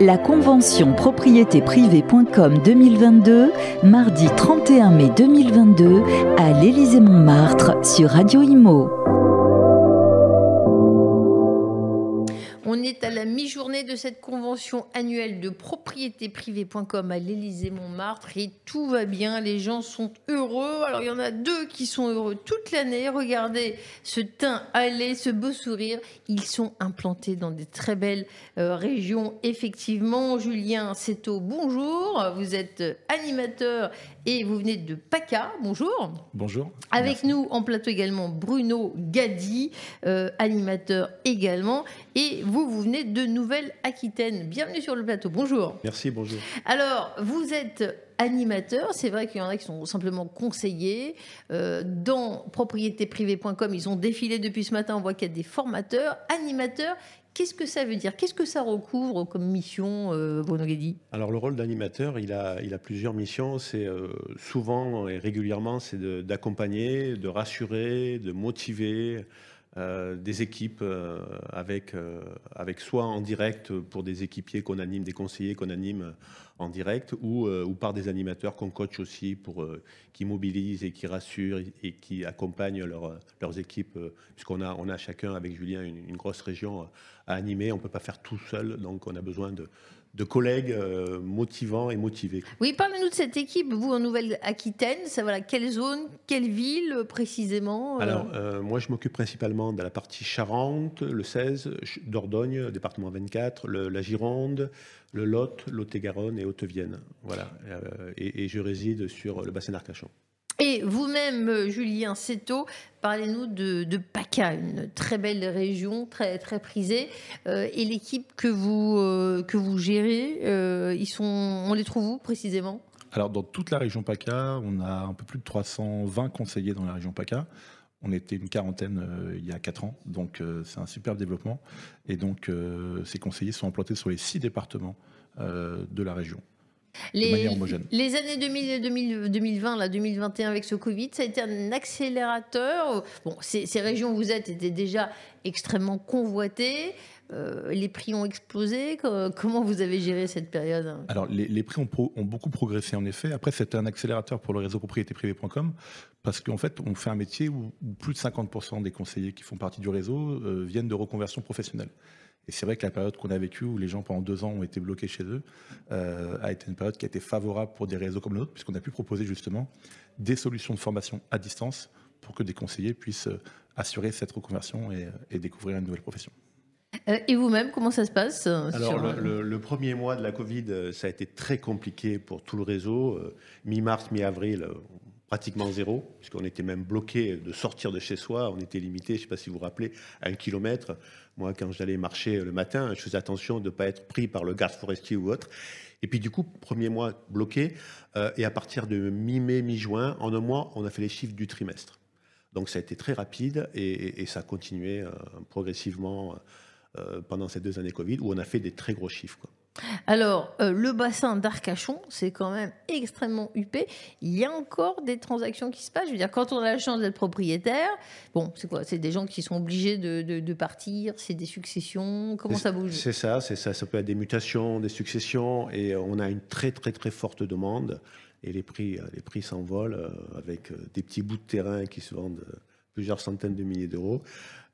La convention propriétéprivée.com 2022, mardi 31 mai 2022, à l'Élysée-Montmartre sur Radio Imo. Est à la mi-journée de cette convention annuelle de propriétéprivée.com à l'Élysée-Montmartre et tout va bien, les gens sont heureux. Alors il y en a deux qui sont heureux toute l'année. Regardez ce teint allé, ce beau sourire. Ils sont implantés dans des très belles euh, régions, effectivement. Julien Seto, bonjour. Vous êtes animateur et vous venez de PACA. Bonjour. Bonjour. Avec Merci. nous en plateau également Bruno Gadi, euh, animateur également. Et vous, vous venez de Nouvelle-Aquitaine. Bienvenue sur le plateau. Bonjour. Merci, bonjour. Alors, vous êtes animateur. C'est vrai qu'il y en a qui sont simplement conseillers. Euh, dans propriétéprivée.com, ils ont défilé depuis ce matin. On voit qu'il y a des formateurs, animateurs. Qu'est-ce que ça veut dire? Qu'est-ce que ça recouvre comme mission, euh, Bruno Gadi Alors le rôle d'animateur, il a, il a plusieurs missions. C'est euh, souvent et régulièrement, c'est d'accompagner, de, rassurer, de motiver des équipes euh, avec, euh, avec soit en direct pour des équipiers qu'on anime, des conseillers qu'on anime en direct, ou, euh, par des animateurs qu'on coach aussi pour euh, qui mobilisent et qui rassurent et, qui accompagnent leur- leurs équipes, euh, puisqu'on a, on a chacun avec Julien une, une grosse région à animer. On ne peut pas faire tout seul, donc on a besoin de, de collègues euh, motivants et motivés. Oui, parlez-nous de cette équipe, vous en Nouvelle-Aquitaine. Ça, voilà, quelle zone, quelle ville euh, précisément euh Alors, euh, moi, je m'occupe principalement de la partie Charente, le 16, Ch- Dordogne, département 24, le- la Gironde, le Lot, Lot-et-Garonne et Haute-Vienne. Voilà. Et, et je réside sur le bassin d'Arcachon. Et vous-même, euh, Julien Seto, parlez-nous de, PACA, une très belle région, très, très prisée. Euh, et l'équipe que vous, euh, gérez, ils sont, on les trouve où précisément? Alors, dans toute la région PACA, on a un peu plus de 320 conseillers dans la région PACA. On était une quarantaine il y a 4 ans, donc c'est un superbe développement. Et donc, ces conseillers sont implantés sur les six départements de la région. Les, années 2000, et 2000 2020, là, 2021 avec ce Covid, ça a été un accélérateur. Bon, ces, ces régions où vous êtes étaient déjà extrêmement convoitées. Euh, les prix ont explosé. Co- Comment vous avez géré cette période? Alors, les, les prix ont, pro- ont beaucoup progressé en effet. Après, c'était un accélérateur pour le réseau propriétéprivée.com parce qu'en fait, on fait un métier où, où plus de 50% des conseillers qui font partie du réseau euh, viennent de reconversion professionnelle. Et c'est vrai que la période qu'on a vécue, où les gens pendant deux ans ont été bloqués chez eux, euh, a été une période qui a été favorable pour des réseaux comme le nôtre, puisqu'on a pu proposer justement des solutions de formation à distance pour que des conseillers puissent euh, assurer cette reconversion et, et découvrir une nouvelle profession. Euh, Et vous-même, comment ça se passe euh, Alors, sur- le, le- le premier mois de la Covid, euh, ça a été très compliqué pour tout le réseau. Euh, Mi-mars, mi-avril, euh, pratiquement zéro, puisqu'on était même bloqué de sortir de chez soi. On était limité, je ne sais pas si vous vous rappelez, à un kilomètre. Moi, quand j'allais marcher le matin, je faisais attention de ne pas être pris par le garde forestier ou autre. Et puis, du coup, premier mois bloqué. euh, et à partir de mi-mai, mi-juin, en un mois, on a fait les chiffres du trimestre. Donc, ça a été très rapide et, ça a continué euh, progressivement euh, pendant ces deux années Covid, où on a fait des très gros chiffres. Alors, euh, le bassin d'Arcachon, c'est quand même extrêmement huppé. Il y a encore des transactions qui se passent. Je veux dire, quand on a la chance d'être propriétaire, bon, c'est quoi? C'est des gens qui sont obligés de, de- de partir, c'est des successions. Comment ça bouge? C'est ça, c'est ça. Ça peut être des mutations, des successions, et on a une très très très forte demande. Et les prix, euh, les prix s'envolent euh, avec euh, des petits bouts de terrain qui se vendent euh, plusieurs centaines de milliers d'euros.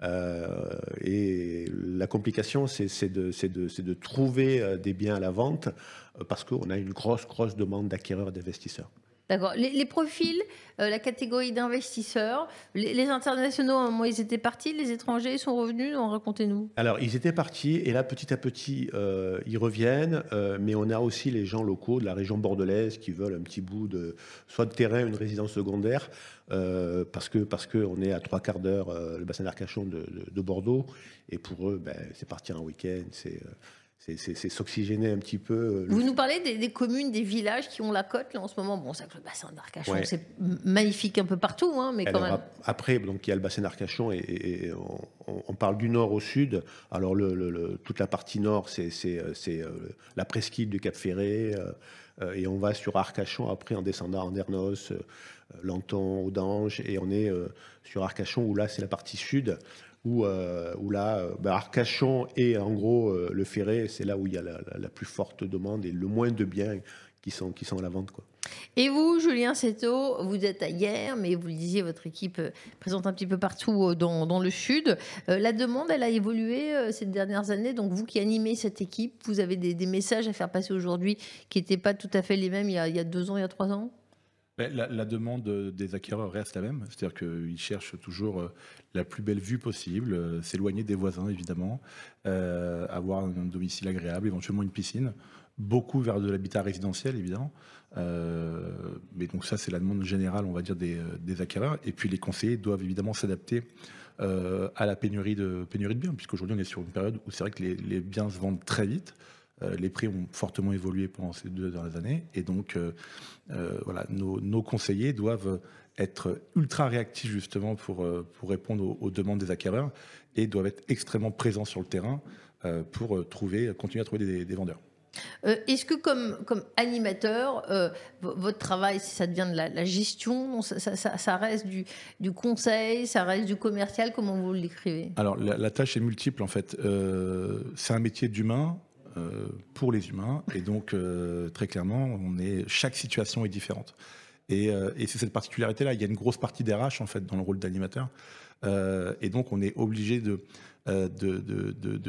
Euh, et la complication, c'est de, trouver euh, des biens à la vente euh, parce qu'on a une grosse grosse demande d'acquéreurs et d'investisseurs. D'accord. Les, profils, euh, la catégorie d'investisseurs, les, internationaux, un moment, ils étaient partis, les étrangers sont revenus. Racontez-nous. Alors, ils étaient partis, et là, petit à petit, euh, ils reviennent, euh, mais on a aussi les gens locaux de la région bordelaise qui veulent un petit bout de, soit de terrain, une résidence secondaire, parce que parce qu'on est à trois quarts d'heure, le bassin d'Arcachon de, de- de Bordeaux, et pour eux, ben, c'est partir en week-end, c'est c'est- s'oxygéner un petit peu. euh, Vous nous parlez des, des communes, des villages qui ont la côte, là, en ce moment. Bon, que le bassin d'Arcachon, Ouais. c'est magnifique un peu partout, hein, mais quand Alors, même. ap- après, donc il y a le bassin d'Arcachon et, on, parle du nord au sud. Alors le, le- le- toute la partie nord, c'est euh, euh, la presqu'île du Cap Ferré et on va sur Arcachon après en descendant en Ernos, Lanton, Audange et on est sur Arcachon où là c'est la partie sud. Où, où là, bah, Arcachon et en gros le Ferré, c'est là où il y a la, plus forte demande et le moins de biens qui sont, qui sont à la vente. Quoi. Et vous, Julien Seto, vous êtes à hier, mais vous le disiez, votre équipe euh, présente un petit peu partout euh, dans, dans le sud. Euh, la demande, elle a évolué ces dernières années. Donc, vous qui animez cette équipe, vous avez des, messages à faire passer aujourd'hui qui n'étaient pas tout à fait les mêmes il y a, deux ans, il y a trois ans? ben, la, la, demande des acquéreurs reste la même, c'est-à-dire qu'ils cherchent toujours la plus belle vue possible, s'éloigner des voisins évidemment, euh, avoir un domicile agréable, éventuellement une piscine beaucoup vers de l'habitat résidentiel, évidemment. Euh, mais donc ça, c'est la demande générale, on va dire, des, des acquéreurs. Et puis les conseillers doivent évidemment s'adapter euh, à la pénurie de, pénurie de biens, puisqu'aujourd'hui, on est sur une période où c'est vrai que les, biens se vendent très vite. Euh, les prix ont fortement évolué pendant ces deux dernières années. Et donc, euh, euh, voilà, nos, nos, conseillers doivent être ultra réactifs, justement, pour, pour répondre aux, aux demandes des acquéreurs et doivent être extrêmement présents sur le terrain pour trouver, continuer à trouver des, des vendeurs. Euh, Est-ce que comme, comme animateur, euh, votre travail, si ça devient de la, la gestion, ça, ça, ça, reste du, du, conseil, ça reste du commercial, comment vous l'écrivez Alors la, la, tâche est multiple en fait. Euh, c'est un métier d'humain. Euh, pour les humains. Et donc euh, très clairement chaque situation est différente. Et, euh, et c'est cette particularité là il y a une grosse partie d'RH en fait dans le rôle d'animateur. Et donc on est obligé de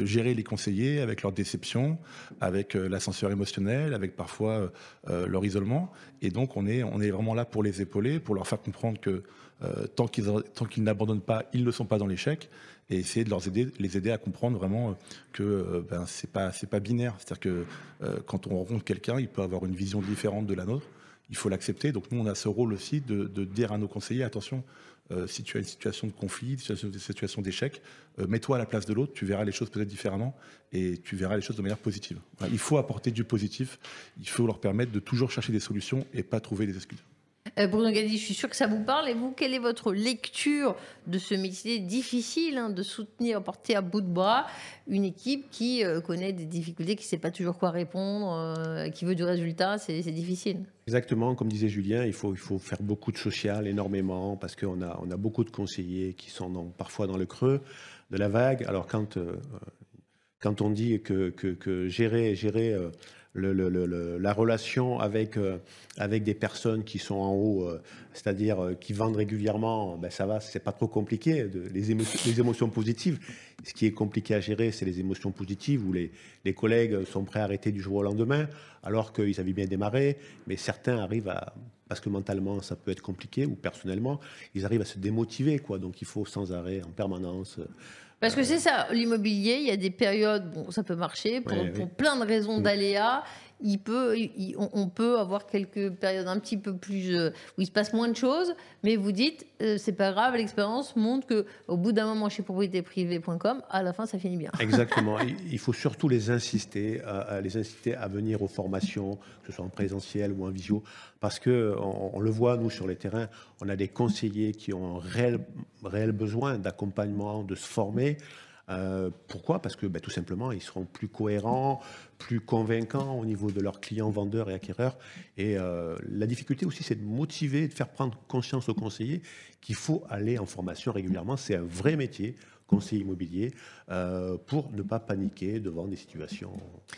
gérer les conseillers avec leur déception, avec l'ascenseur émotionnel, avec parfois leur isolement. Et donc, on est vraiment là pour les épauler, pour leur faire comprendre que euh, tant qu'ils qu n'abandonnent pas, ils ne sont pas dans l'échec et essayer de leur aider, les aider à comprendre vraiment que ben, c'est pas binaire, c'est-à-dire que euh, quand on rencontre quelqu'un, il peut avoir une vision différente de la nôtre. Il faut l'accepter. Donc nous, on a ce rôle aussi de, dire à nos conseillers attention, euh, si tu as une situation de conflit, une situation, d'échec, euh, mets-toi à la place de l'autre, tu verras les choses peut-être différemment et tu verras les choses de manière positive. Il faut apporter du positif, il faut leur permettre de toujours chercher des solutions et pas trouver des excuses. Euh, Bruno Gadi, je suis sûr que ça vous parle. Et vous, quelle est votre lecture de ce métier difficile hein, de soutenir, porter à bout de bras une équipe qui euh, connaît des difficultés, qui ne sait pas toujours quoi répondre, euh, qui veut du résultat C'est difficile. Exactement, comme disait Julien, il faut, il faut faire beaucoup de social, énormément, parce qu'on a, on a beaucoup de conseillers qui sont parfois dans le creux de la vague. Alors quand, quand on dit que, que, que gérer, gérer la relation avec, euh, avec des personnes qui sont en haut, euh, c'est-à-dire euh, qui vendent régulièrement, ben ça va, c'est pas trop compliqué. Les, les émotions positives, ce qui est compliqué à gérer, c'est les émotions positives où les, les collègues sont prêts à arrêter du jour au lendemain, alors qu'ils avaient bien démarré, mais certains arrivent à parce que mentalement ça peut être compliqué ou personnellement, ils arrivent à se démotiver quoi. Donc il faut sans arrêt en permanence parce que c'est ça, l'immobilier, il y a des périodes, bon, ça peut marcher pour, oui, pour oui. plein de raisons d'aléas il peut, on peut avoir quelques périodes un petit peu plus euh, où il se passe moins de choses, mais vous dites euh, c'est pas grave, l'expérience montre que au bout d'un moment chez propriétéprivée.com, à la fin ça finit bien. Exactement. il faut surtout les insister, les inciter à venir aux formations, que ce soit en présentiel ou en visio, parce que on, le voit nous sur les terrains, on a des conseillers qui ont un réel besoin d'accompagnement, de se former. Euh, pourquoi? Parce que ben, tout simplement, ils seront plus cohérents, plus convaincants au niveau de leurs clients, vendeurs et acquéreurs. Et euh, la difficulté aussi, c'est de motiver, de faire prendre conscience aux conseillers qu'il faut aller en formation régulièrement. C'est un vrai métier conseiller immobilier euh, pour ne pas paniquer devant des situations.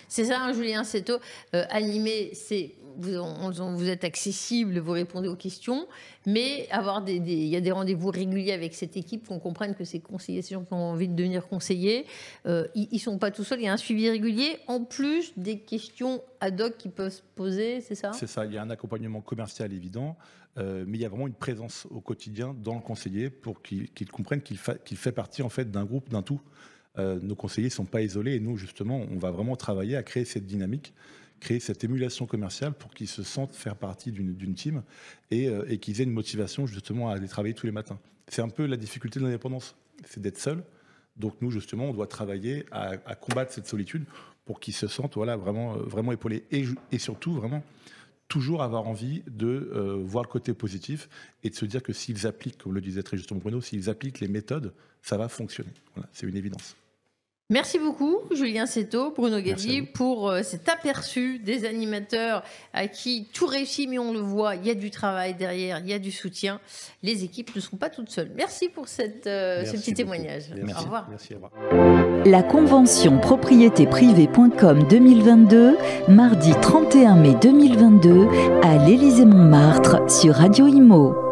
C'est ça, hein, Julien Seto. Animé, c'est vous, êtes accessible, vous répondez aux questions, mais avoir des, il y a des rendez-vous réguliers avec cette équipe, qu'on comprenne que ces conseillers, ces gens qui ont envie de devenir conseillers, euh, ils, ils sont pas tout seuls. Il y a un suivi régulier, en plus des questions ad hoc qui peuvent se poser, c'est ça? C'est ça. Il y a un accompagnement commercial évident. Euh, mais il y a vraiment une présence au quotidien dans le conseiller pour qu'il qu comprenne qu'il qu fait partie en fait d'un groupe, d'un tout. Euh, nos conseillers ne sont pas isolés et nous justement on va vraiment travailler à créer cette dynamique, créer cette émulation commerciale pour qu'ils se sentent faire partie d'une team et, euh, et qu'ils aient une motivation justement à aller travailler tous les matins. C'est un peu la difficulté de l'indépendance, c'est d'être seul. Donc nous justement on doit travailler à, combattre cette solitude pour qu'ils se sentent voilà vraiment vraiment épaulés et, et surtout vraiment toujours avoir envie de euh, voir le côté positif et de se dire que s'ils appliquent, comme le disait très justement Bruno, s'ils appliquent les méthodes, ça va fonctionner. Voilà, c'est une évidence. Merci beaucoup, Julien Seto, Bruno Gadi, pour euh, cet aperçu des animateurs à qui tout réussit, mais on le voit, il y a du travail derrière, il y a du soutien. Les équipes ne sont pas toutes seules. Merci pour cette, euh, ce petit témoignage. Merci. Au revoir. Merci, au revoir. La convention propriétéprivée.com 2022, mardi 31 mai 2022, à l'Élysée-Montmartre sur Radio Imo.